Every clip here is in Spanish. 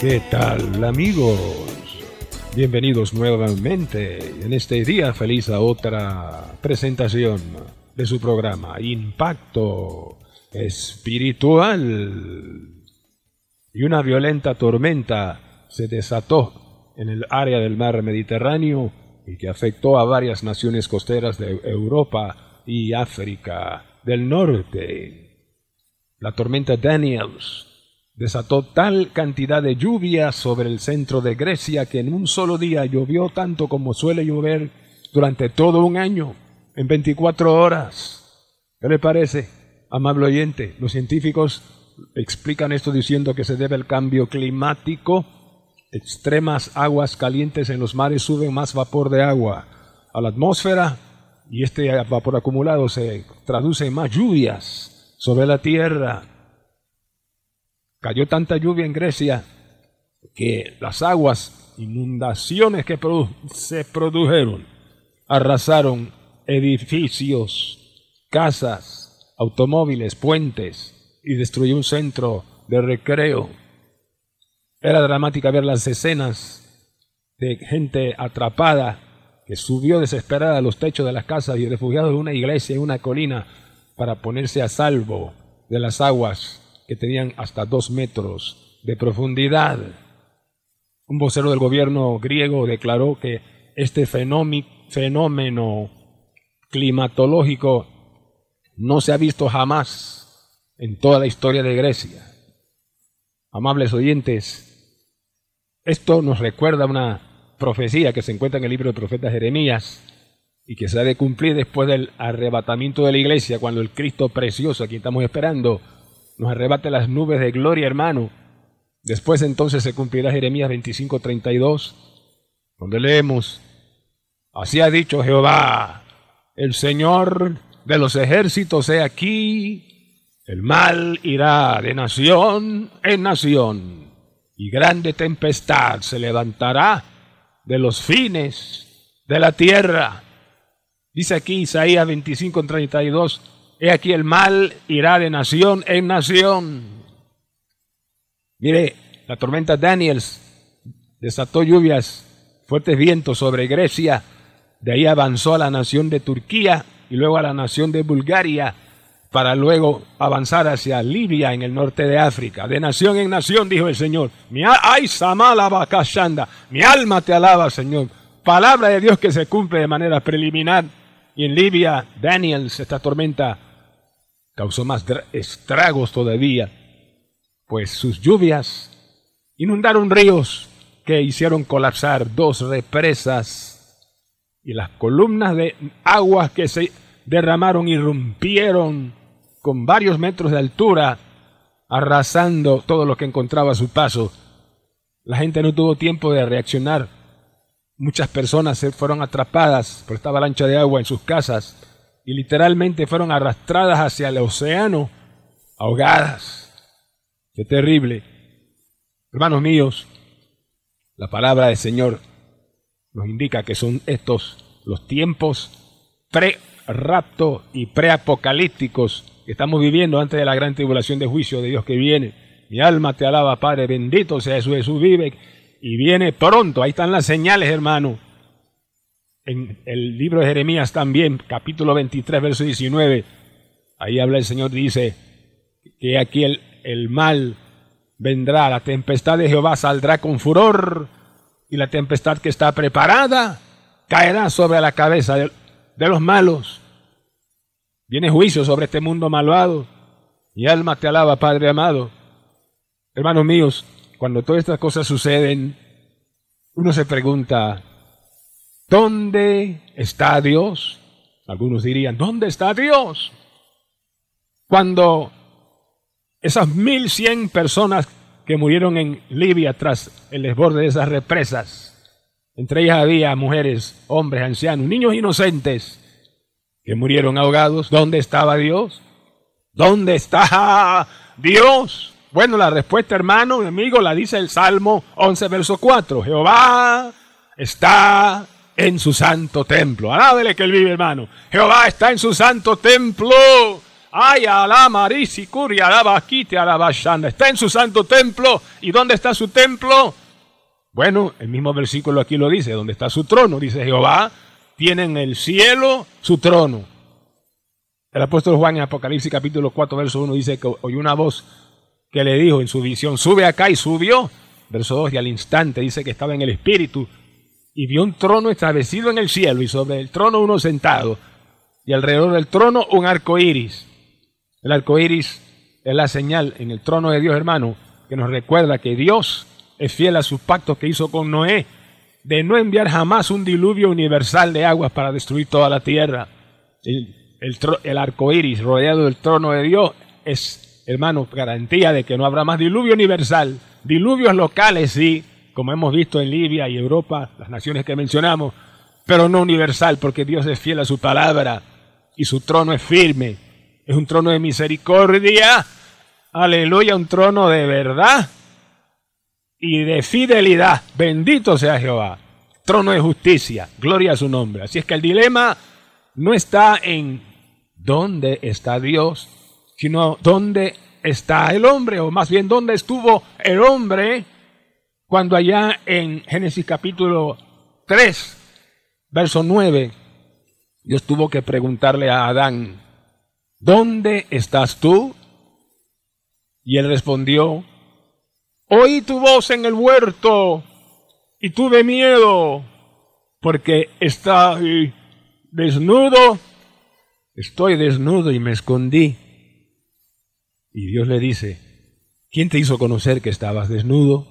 ¿Qué tal amigos? Bienvenidos nuevamente en este día feliz a otra presentación de su programa Impacto Espiritual. Y una violenta tormenta se desató en el área del mar Mediterráneo y que afectó a varias naciones costeras de Europa y África del Norte. La tormenta Daniels desató tal cantidad de lluvia sobre el centro de Grecia que en un solo día llovió tanto como suele llover durante todo un año, en 24 horas. ¿Qué le parece, amable oyente? Los científicos explican esto diciendo que se debe al cambio climático. Extremas aguas calientes en los mares suben más vapor de agua a la atmósfera y este vapor acumulado se traduce en más lluvias sobre la tierra Cayó tanta lluvia en Grecia que las aguas, inundaciones que se produjeron, arrasaron edificios, casas, automóviles, puentes y destruyó un centro de recreo. Era dramática ver las escenas de gente atrapada que subió desesperada a los techos de las casas y refugiados en una iglesia en una colina para ponerse a salvo de las aguas que tenían hasta dos metros de profundidad. Un vocero del gobierno griego declaró que este fenómeno climatológico no se ha visto jamás en toda la historia de Grecia. Amables oyentes, esto nos recuerda una profecía que se encuentra en el libro del profeta Jeremías y que se ha de cumplir después del arrebatamiento de la iglesia, cuando el Cristo precioso, a estamos esperando, nos arrebate las nubes de gloria, hermano. Después entonces se cumplirá Jeremías 25:32, donde leemos, así ha dicho Jehová, el Señor de los ejércitos, he aquí, el mal irá de nación en nación, y grande tempestad se levantará de los fines de la tierra. Dice aquí Isaías 25:32, He aquí el mal irá de nación en nación. Mire, la tormenta Daniels desató lluvias, fuertes vientos sobre Grecia. De ahí avanzó a la nación de Turquía y luego a la nación de Bulgaria para luego avanzar hacia Libia en el norte de África. De nación en nación, dijo el Señor. Mi, mi alma te alaba, Señor. Palabra de Dios que se cumple de manera preliminar. Y en Libia, Daniels, esta tormenta causó más estragos todavía, pues sus lluvias inundaron ríos que hicieron colapsar dos represas y las columnas de agua que se derramaron irrumpieron con varios metros de altura, arrasando todo lo que encontraba a su paso. La gente no tuvo tiempo de reaccionar. Muchas personas se fueron atrapadas por esta avalancha de agua en sus casas y literalmente fueron arrastradas hacia el océano, ahogadas. Qué terrible. Hermanos míos, la palabra del Señor nos indica que son estos los tiempos pre-rapto y pre-apocalípticos que estamos viviendo antes de la gran tribulación de juicio de Dios que viene. Mi alma te alaba, Padre, bendito sea Jesús, Jesús vive y viene pronto. Ahí están las señales, hermano en el libro de Jeremías también, capítulo 23, verso 19, ahí habla el Señor, dice que aquí el, el mal vendrá, la tempestad de Jehová saldrá con furor y la tempestad que está preparada caerá sobre la cabeza de, los malos. Viene juicio sobre este mundo malvado. Mi alma te alaba, Padre amado. Hermanos míos, cuando todas estas cosas suceden, uno se pregunta, ¿Dónde está Dios? Algunos dirían, ¿dónde está Dios? Cuando esas mil cien personas que murieron en Libia tras el desborde de esas represas. Entre ellas había mujeres, hombres, ancianos, niños inocentes que murieron ahogados. ¿Dónde estaba Dios? ¿Dónde está Dios? Bueno, la respuesta, hermano, mi amigo, la dice el Salmo 11, verso 4. Jehová está en su santo templo. Alábele que él vive, hermano. Jehová está en su santo templo. Ay, alá, marisi, curia, alaba, quite, alaba, Está en su santo templo. ¿Y dónde está su templo? Bueno, el mismo versículo aquí lo dice. ¿Dónde está su trono? Dice Jehová, tiene en el cielo su trono. El apóstol Juan en Apocalipsis capítulo 4, verso 1 dice que oyó una voz que le dijo en su visión, sube acá y subió. Verso 2, y al instante dice que estaba en el espíritu y vio un trono establecido en el cielo y sobre el trono uno sentado y alrededor del trono un arco iris. El arco iris es la señal en el trono de Dios, hermano, que nos recuerda que Dios es fiel a sus pactos que hizo con Noé de no enviar jamás un diluvio universal de aguas para destruir toda la tierra. El, el, arco iris rodeado del trono de Dios es, hermano, garantía de que no habrá más diluvio universal. Diluvios locales, sí, como hemos visto en Libia y Europa, las naciones que mencionamos, pero no universal, porque Dios es fiel a su palabra y su trono es firme. Es un trono de misericordia, aleluya, un trono de verdad y de fidelidad. Bendito sea Jehová. Trono de justicia, gloria a su nombre. Así es que el dilema no está en dónde está Dios, sino dónde está el hombre, o más bien dónde estuvo el hombre cuando allá en Génesis capítulo 3, verso 9, Dios tuvo que preguntarle a Adán, ¿dónde estás tú? Y él respondió, oí tu voz en el huerto y tuve miedo porque estoy desnudo, estoy desnudo y me escondí. Y Dios le dice, ¿quién te hizo conocer que estabas desnudo?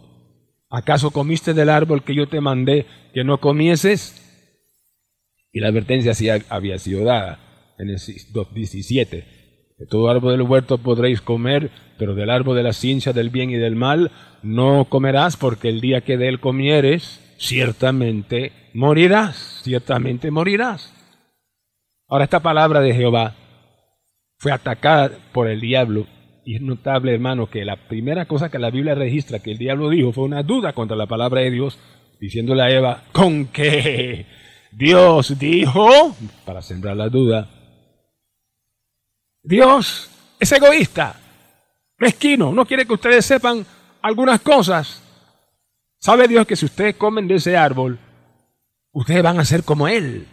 ¿Acaso comiste del árbol que yo te mandé que no comieses? Y la advertencia había sido dada en el 2.17. De todo árbol del huerto podréis comer, pero del árbol de la ciencia del bien y del mal no comerás, porque el día que de él comieres, ciertamente morirás, ciertamente morirás. Ahora esta palabra de Jehová fue atacada por el diablo y es notable, hermano, que la primera cosa que la Biblia registra que el diablo dijo fue una duda contra la palabra de Dios, diciéndole a Eva, ¿con qué Dios dijo? Para sembrar la duda. Dios es egoísta, mezquino, no quiere que ustedes sepan algunas cosas. ¿Sabe Dios que si ustedes comen de ese árbol, ustedes van a ser como Él?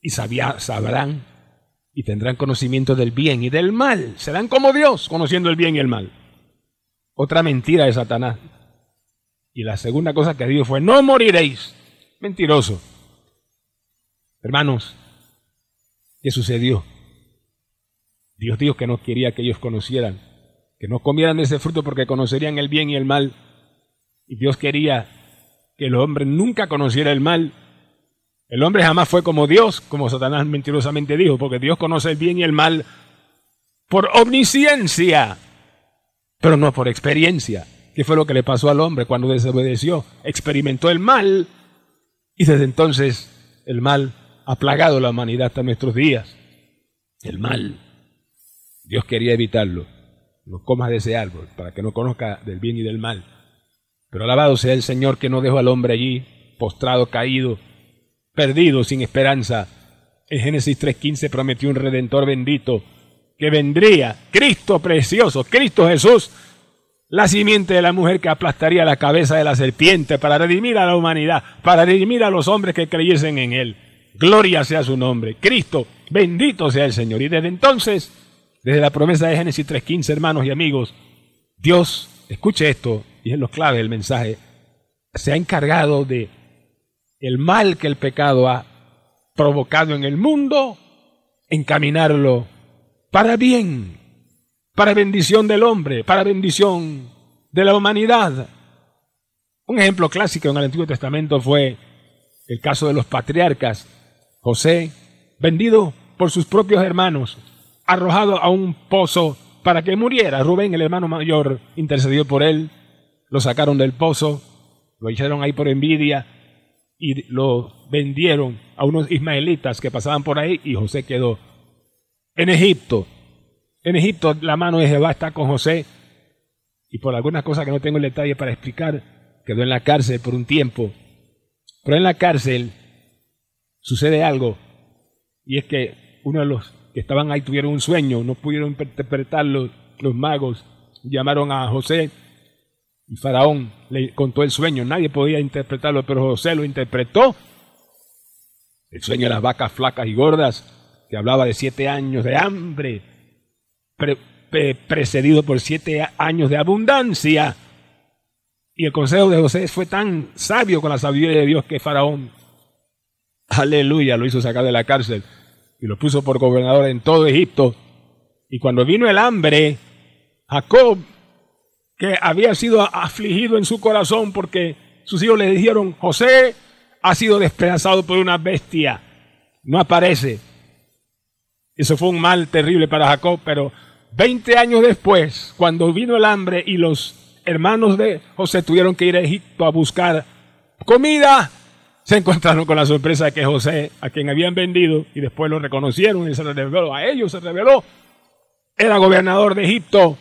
Y sabrán y tendrán conocimiento del bien y del mal. Serán como Dios, conociendo el bien y el mal. Otra mentira de Satanás. Y la segunda cosa que dijo fue, no moriréis. Mentiroso. Hermanos, ¿qué sucedió? Dios dijo que no quería que ellos conocieran, que no comieran ese fruto porque conocerían el bien y el mal. Y Dios quería que el hombre nunca conociera el mal el hombre jamás fue como Dios, como Satanás mentirosamente dijo, porque Dios conoce el bien y el mal por omnisciencia, pero no por experiencia. ¿Qué fue lo que le pasó al hombre cuando desobedeció? Experimentó el mal y desde entonces el mal ha plagado la humanidad hasta nuestros días. El mal. Dios quería evitarlo. No comas de ese árbol para que no conozca del bien y del mal. Pero alabado sea el Señor que no dejó al hombre allí, postrado, caído, perdido, sin esperanza. En Génesis 3.15 prometió un redentor bendito que vendría, Cristo precioso, Cristo Jesús, la simiente de la mujer que aplastaría la cabeza de la serpiente para redimir a la humanidad, para redimir a los hombres que creyesen en Él. Gloria sea su nombre. Cristo, bendito sea el Señor. Y desde entonces, desde la promesa de Génesis 3.15, hermanos y amigos, Dios, escuche esto, y es lo clave del mensaje, se ha encargado de el mal que el pecado ha provocado en el mundo, encaminarlo para bien, para bendición del hombre, para bendición de la humanidad. Un ejemplo clásico en el Antiguo Testamento fue el caso de los patriarcas. José, vendido por sus propios hermanos, arrojado a un pozo para que muriera. Rubén, el hermano mayor, intercedió por él, lo sacaron del pozo, lo echaron ahí por envidia y lo vendieron a unos ismaelitas que pasaban por ahí y José quedó en Egipto. En Egipto la mano de Jehová está con José y por algunas cosas que no tengo el detalle para explicar, quedó en la cárcel por un tiempo. Pero en la cárcel sucede algo y es que uno de los que estaban ahí tuvieron un sueño, no pudieron interpretarlo los magos, llamaron a José y Faraón le contó el sueño, nadie podía interpretarlo, pero José lo interpretó. El sueño de las vacas flacas y gordas, que hablaba de siete años de hambre, precedido por siete años de abundancia. Y el consejo de José fue tan sabio con la sabiduría de Dios que Faraón, aleluya, lo hizo sacar de la cárcel y lo puso por gobernador en todo Egipto. Y cuando vino el hambre, Jacob, que había sido afligido en su corazón porque sus hijos le dijeron, José ha sido despedazado por una bestia, no aparece. Eso fue un mal terrible para Jacob, pero 20 años después, cuando vino el hambre y los hermanos de José tuvieron que ir a Egipto a buscar comida, se encontraron con la sorpresa de que José, a quien habían vendido, y después lo reconocieron y se reveló a ellos, se reveló, era gobernador de Egipto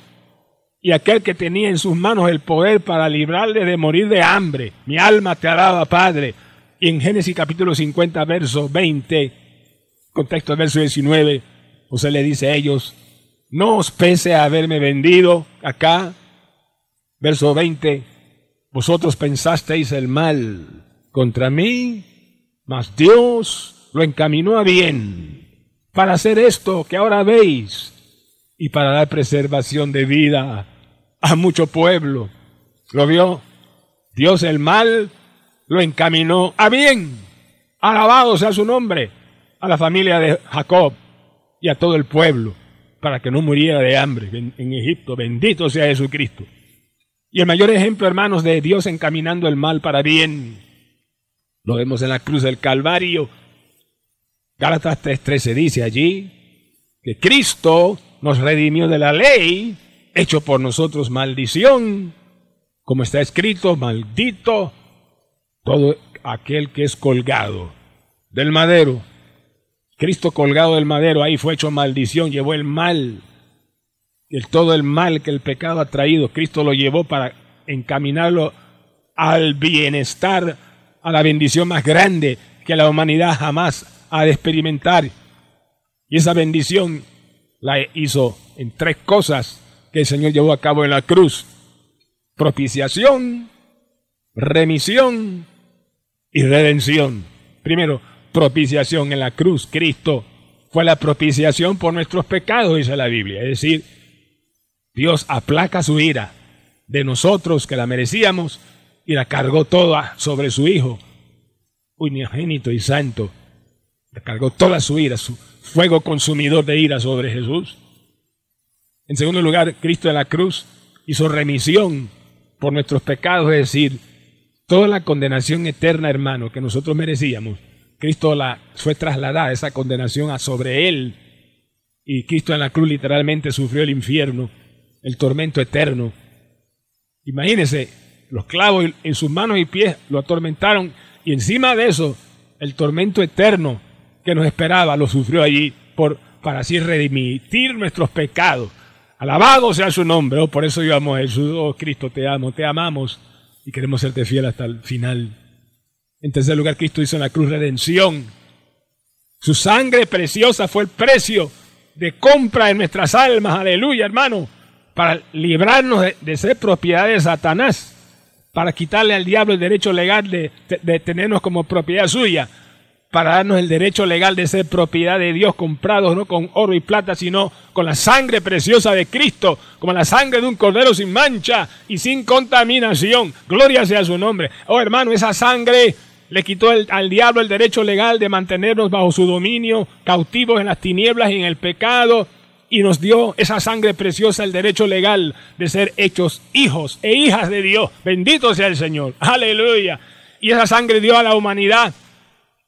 y aquel que tenía en sus manos el poder para librarle de morir de hambre. Mi alma te alaba, Padre. Y en Génesis capítulo 50, verso 20, contexto verso 19, José le dice a ellos, no os pese a haberme vendido acá. Verso 20, vosotros pensasteis el mal contra mí, mas Dios lo encaminó a bien para hacer esto que ahora veis y para dar preservación de vida a mucho pueblo. ¿Lo vio? Dios el mal lo encaminó a bien. Alabado sea su nombre a la familia de Jacob y a todo el pueblo para que no muriera de hambre en, en Egipto. Bendito sea Jesucristo. Y el mayor ejemplo, hermanos, de Dios encaminando el mal para bien lo vemos en la cruz del Calvario. Gálatas 3:13 dice allí que Cristo nos redimió de la ley, hecho por nosotros maldición, como está escrito, maldito todo aquel que es colgado del madero. Cristo colgado del madero, ahí fue hecho maldición, llevó el mal, el, todo el mal que el pecado ha traído, Cristo lo llevó para encaminarlo al bienestar a la bendición más grande que la humanidad jamás ha de experimentar. Y esa bendición la hizo en tres cosas que el Señor llevó a cabo en la cruz. Propiciación, remisión y redención. Primero, propiciación en la cruz. Cristo fue la propiciación por nuestros pecados, dice la Biblia. Es decir, Dios aplaca su ira de nosotros que la merecíamos y la cargó toda sobre su Hijo, unigénito y santo. La cargó toda su ira, su fuego consumidor de ira sobre Jesús. En segundo lugar, Cristo en la cruz hizo remisión por nuestros pecados, es decir, toda la condenación eterna, hermano, que nosotros merecíamos. Cristo la fue trasladada esa condenación a sobre él. Y Cristo en la cruz literalmente sufrió el infierno, el tormento eterno. Imagínense, los clavos en sus manos y pies lo atormentaron y encima de eso el tormento eterno que nos esperaba lo sufrió allí por, para así redimitir nuestros pecados. Alabado sea su nombre, oh, por eso yo amo a Jesús, oh Cristo, te amo, te amamos y queremos serte fiel hasta el final. En tercer lugar, Cristo hizo en la cruz redención. Su sangre preciosa fue el precio de compra de nuestras almas, aleluya hermano, para librarnos de, de ser propiedad de Satanás para quitarle al diablo el derecho legal de, tenernos como propiedad suya, para darnos el derecho legal de ser propiedad de Dios, comprados no con oro y plata, sino con la sangre preciosa de Cristo, como la sangre de un cordero sin mancha y sin contaminación. Gloria sea su nombre. Oh hermano, esa sangre le quitó al diablo el derecho legal de mantenernos bajo su dominio, cautivos en las tinieblas y en el pecado y nos dio esa sangre preciosa el derecho legal de ser hechos hijos e hijas de Dios. Bendito sea el Señor. Aleluya. Y esa sangre dio a la humanidad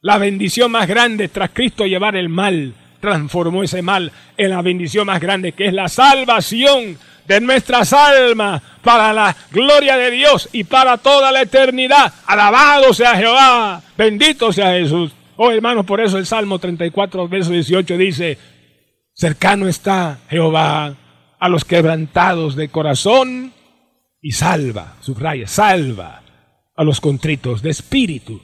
la bendición más grande tras Cristo llevar el mal, transformó ese mal en la bendición más grande, que es la salvación de nuestras almas para la gloria de Dios y para toda la eternidad. Alabado sea Jehová, bendito sea Jesús. Oh hermanos, por eso el Salmo 34, verso 18 dice, cercano está Jehová a los quebrantados de corazón y salva, subraya, salva a los contritos de espíritu.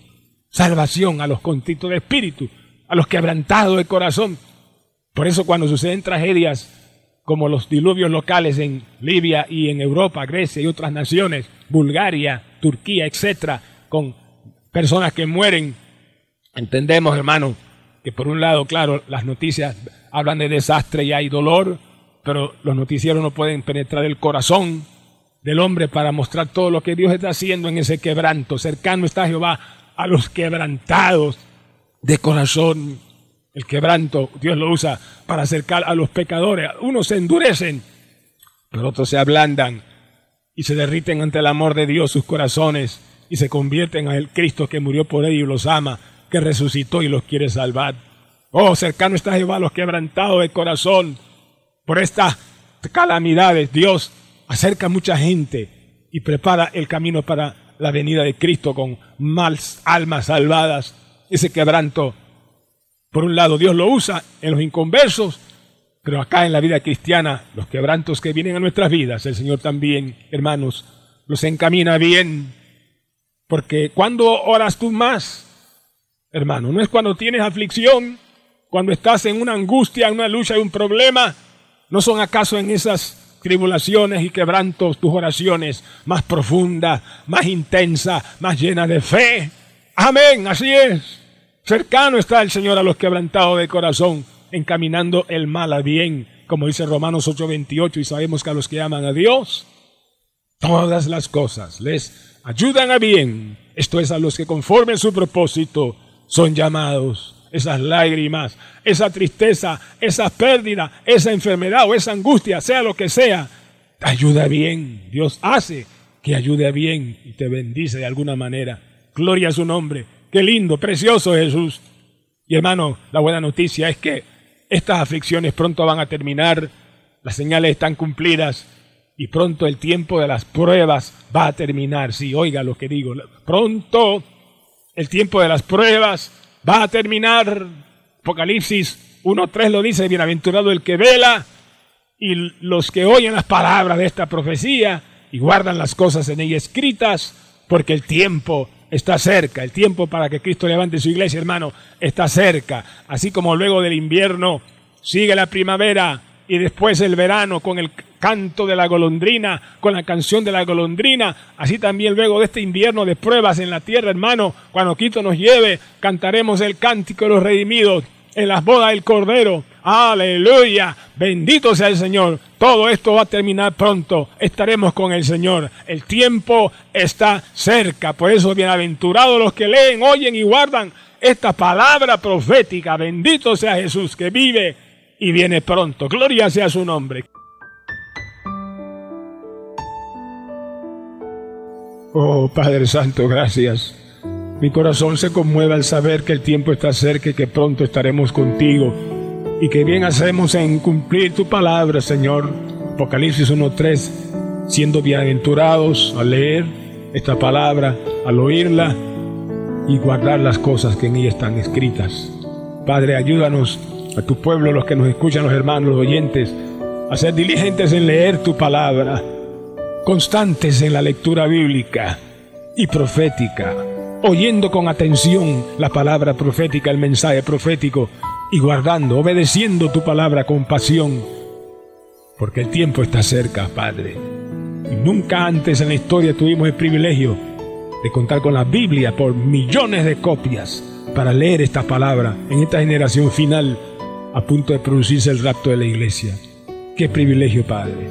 Salvación a los contritos de espíritu, a los quebrantados de corazón. Por eso cuando suceden tragedias como los diluvios locales en Libia y en Europa, Grecia y otras naciones, Bulgaria, Turquía, etcétera, con personas que mueren. Entendemos, hermano, que por un lado, claro, las noticias hablan de desastre y hay dolor, pero los noticieros no pueden penetrar el corazón del hombre para mostrar todo lo que Dios está haciendo en ese quebranto. Cercano está Jehová a los quebrantados de corazón el quebranto, Dios lo usa para acercar a los pecadores. Unos se endurecen, pero otros se ablandan y se derriten ante el amor de Dios sus corazones y se convierten en el Cristo que murió por ellos y los ama, que resucitó y los quiere salvar. Oh, cercano está Jehová a los quebrantados de corazón. Por estas calamidades Dios acerca a mucha gente y prepara el camino para la venida de Cristo con más almas salvadas. Ese quebranto por un lado, Dios lo usa en los inconversos, pero acá en la vida cristiana, los quebrantos que vienen a nuestras vidas, el Señor también, hermanos, los encamina bien. Porque cuando oras tú más, hermano, no es cuando tienes aflicción, cuando estás en una angustia, en una lucha, en un problema, no son acaso en esas tribulaciones y quebrantos tus oraciones más profundas, más intensas, más llenas de fe. Amén, así es. Cercano está el Señor a los quebrantados de corazón, encaminando el mal a bien, como dice Romanos 8:28, y sabemos que a los que aman a Dios, todas las cosas les ayudan a bien. Esto es a los que conforme su propósito son llamados. Esas lágrimas, esa tristeza, esa pérdida, esa enfermedad o esa angustia, sea lo que sea, te ayuda bien. Dios hace que ayude bien y te bendice de alguna manera. Gloria a su nombre. Qué lindo, precioso Jesús. Y hermano, la buena noticia es que estas aflicciones pronto van a terminar, las señales están cumplidas y pronto el tiempo de las pruebas va a terminar. Sí, oiga lo que digo. Pronto el tiempo de las pruebas va a terminar. Apocalipsis 1.3 lo dice, bienaventurado el que vela y los que oyen las palabras de esta profecía y guardan las cosas en ella escritas, porque el tiempo está cerca. El tiempo para que Cristo levante su iglesia, hermano, está cerca. Así como luego del invierno sigue la primavera y después el verano con el canto de la golondrina, con la canción de la golondrina. Así también luego de este invierno de pruebas en la tierra, hermano, cuando Cristo nos lleve, cantaremos el cántico de los redimidos en las bodas del Cordero. Aleluya. Bendito sea el Señor. Todo esto va a terminar pronto. Estaremos con el Señor. El tiempo está cerca. Por eso, bienaventurados los que leen, oyen y guardan esta palabra profética. Bendito sea Jesús que vive y viene pronto. Gloria sea su nombre. Oh Padre Santo, gracias. Mi corazón se conmueve al saber que el tiempo está cerca y que pronto estaremos contigo. Y que bien hacemos en cumplir tu palabra, Señor. Apocalipsis 1.3, siendo bienaventurados al leer esta palabra, al oírla y guardar las cosas que en ella están escritas. Padre, ayúdanos a tu pueblo, los que nos escuchan, los hermanos, los oyentes, a ser diligentes en leer tu palabra, constantes en la lectura bíblica y profética oyendo con atención la palabra profética, el mensaje profético, y guardando, obedeciendo tu palabra con pasión, porque el tiempo está cerca, Padre. Nunca antes en la historia tuvimos el privilegio de contar con la Biblia por millones de copias para leer esta palabra en esta generación final a punto de producirse el rapto de la iglesia. Qué privilegio, Padre.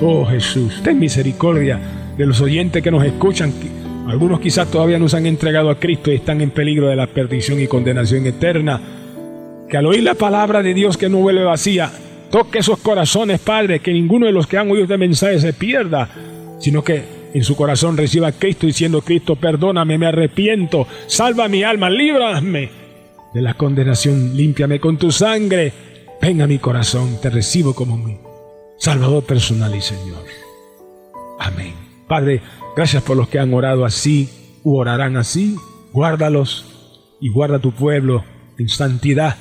Oh Jesús, ten misericordia de los oyentes que nos escuchan algunos quizás todavía no se han entregado a Cristo y están en peligro de la perdición y condenación eterna. Que al oír la palabra de Dios que no vuelve vacía, toque esos corazones, Padre, que ninguno de los que han oído este mensaje se pierda, sino que en su corazón reciba a Cristo diciendo, Cristo, perdóname, me arrepiento, salva mi alma, líbrame de la condenación, límpiame con tu sangre Ven a mi corazón, te recibo como mi Salvador personal y Señor. Amén. Padre, gracias por los que han orado así u orarán así. Guárdalos y guarda tu pueblo en santidad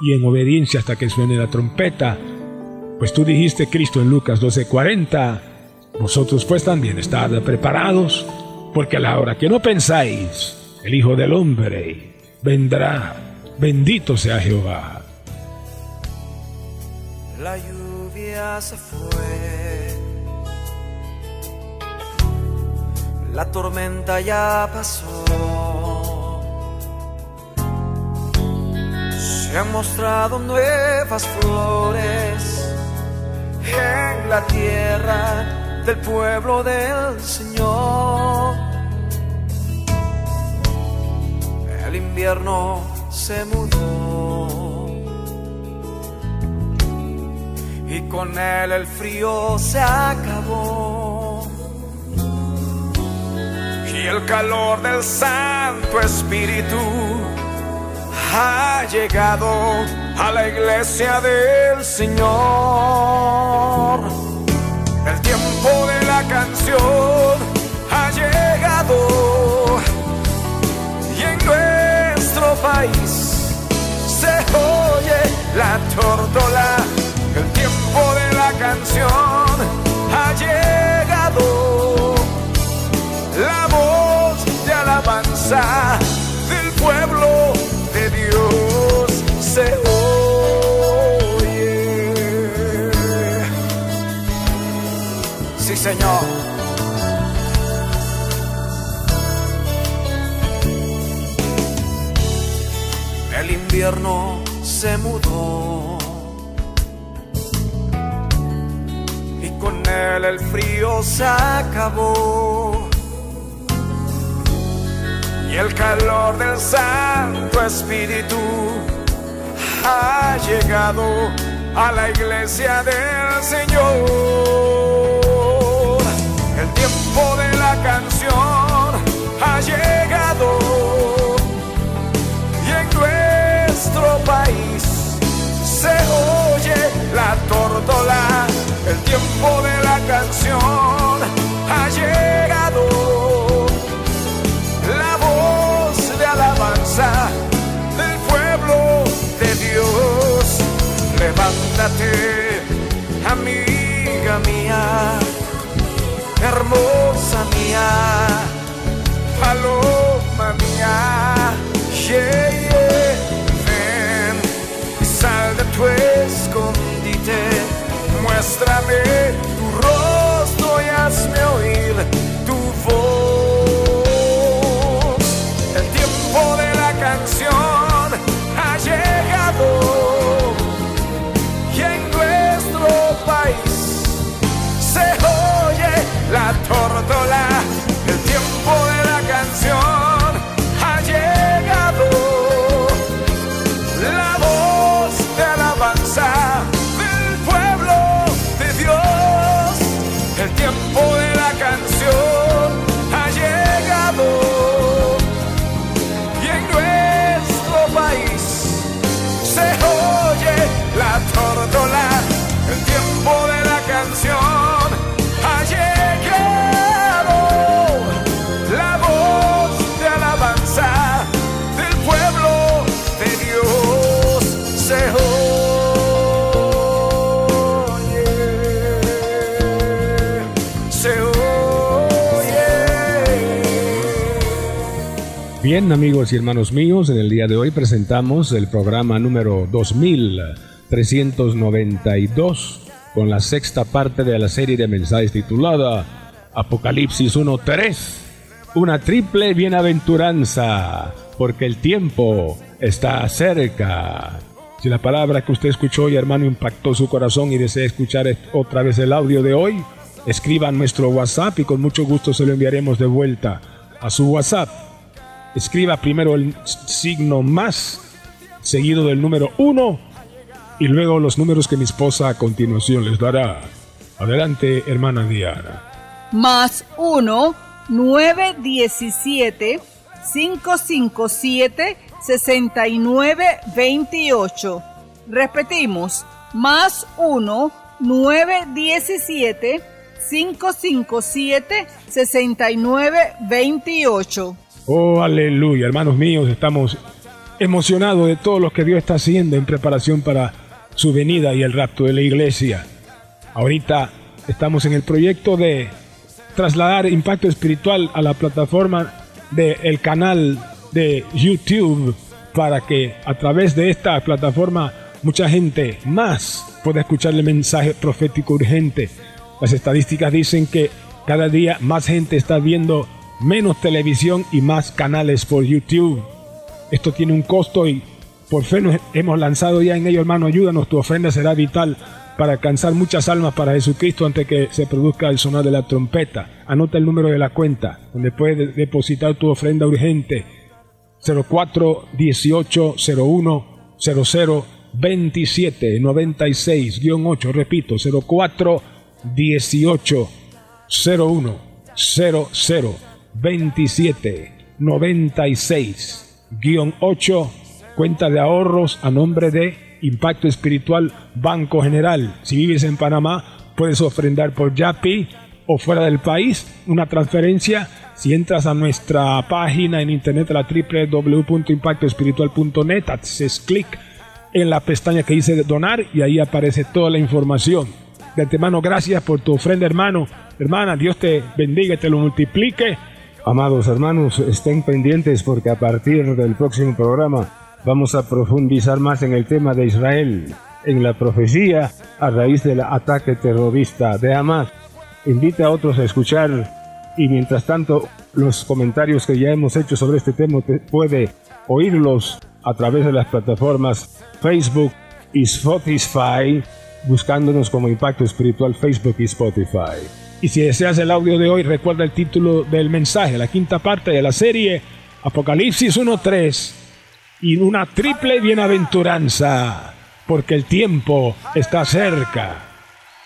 y en obediencia hasta que suene la trompeta. Pues tú dijiste, Cristo, en Lucas 12:40, vosotros pues también estad preparados, porque a la hora que no pensáis, el Hijo del Hombre vendrá. Bendito sea Jehová. La lluvia se fue. La tormenta ya pasó. Se han mostrado nuevas flores en la tierra del pueblo del Señor. Invierno se mudó. Y con él el frío se acabó. Y el calor del Santo Espíritu ha llegado a la iglesia del Señor. El tiempo de la canción ha llegado la tortola. El tiempo de la canción ha llegado. La voz de alabanza del pueblo de Dios se oye. Sí, Señor. El invierno se mudó y con él el frío se acabó y el calor del Santo Espíritu ha llegado a la iglesia del Señor. El tiempo de la tortola. El tiempo de la canción ha llegado. La voz de alabanza del pueblo de Dios. Levántate, amiga mía, hermosa mía, paloma mostra-me. Bien, amigos y hermanos míos, en el día de hoy presentamos el programa número 2392 con la sexta parte de la serie de mensajes titulada Apocalipsis 1.3, una triple bienaventuranza, porque el tiempo está cerca. Si la palabra que usted escuchó hoy, hermano, impactó su corazón y desea escuchar otra vez el audio de hoy, escriba en nuestro WhatsApp y con mucho gusto se lo enviaremos de vuelta a su WhatsApp escriba primero el signo más, seguido del número 1 y luego los números que mi esposa a continuación les dará. Adelante, hermana Diana. más 1 917 557 6928 Repetimos, más 1 917 557 6928. Oh, aleluya, hermanos míos, estamos emocionados de todo lo que Dios está haciendo en preparación para su venida y el rapto de la iglesia. Ahorita estamos en el proyecto de trasladar impacto espiritual a la plataforma del canal de YouTube para que a través de esta plataforma mucha gente más pueda escuchar el mensaje profético urgente. Las estadísticas dicen que cada día más gente está viendo menos televisión y más canales por YouTube. Esto tiene un costo y por fe nos hemos lanzado ya en ello, hermano. Ayúdanos, tu ofrenda será vital para alcanzar muchas almas para Jesucristo antes que se produzca el sonar de la trompeta. Anota el número de la cuenta donde puedes depositar tu ofrenda urgente. 04 18 01 00 27 96 8 repito 04 18 01 00 27 96 8 cuenta de ahorros a nombre de Impacto Espiritual Banco General. Si vives en Panamá, puedes ofrendar por Yapi o fuera del país una transferencia. Si entras a nuestra página en internet la www.impactoespiritual.net, haces clic en la pestaña que dice donar y ahí aparece toda la información. De antemano, gracias por tu ofrenda, hermano. Hermana, Dios te bendiga y te lo multiplique. Amados hermanos, estén pendientes porque a partir del próximo programa vamos a profundizar más en el tema de Israel, en la profecía a raíz del ataque terrorista de Hamas. Invita a otros a escuchar y mientras tanto los comentarios que ya hemos hecho sobre este tema puede oírlos a través de las plataformas Facebook y Spotify, buscándonos como Impacto Espiritual Facebook y Spotify. Y si deseas el audio de hoy, recuerda el título del mensaje, la quinta parte de la serie Apocalipsis 1.3 y una triple bienaventuranza, porque el tiempo está cerca.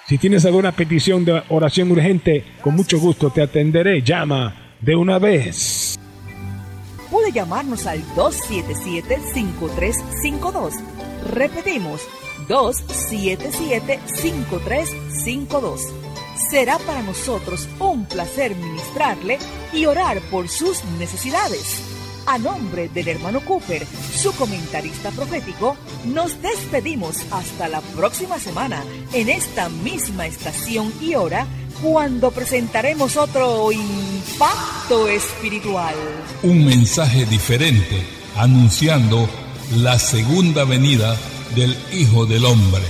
Si tienes alguna petición de oración urgente, con mucho gusto te atenderé. Llama de una vez puede llamarnos al 277-5352. Repetimos, 277-5352. Será para nosotros un placer ministrarle y orar por sus necesidades. A nombre del hermano Cooper, su comentarista profético, nos despedimos hasta la próxima semana en esta misma estación y hora cuando presentaremos otro impacto espiritual. Un mensaje diferente anunciando la segunda venida del Hijo del Hombre.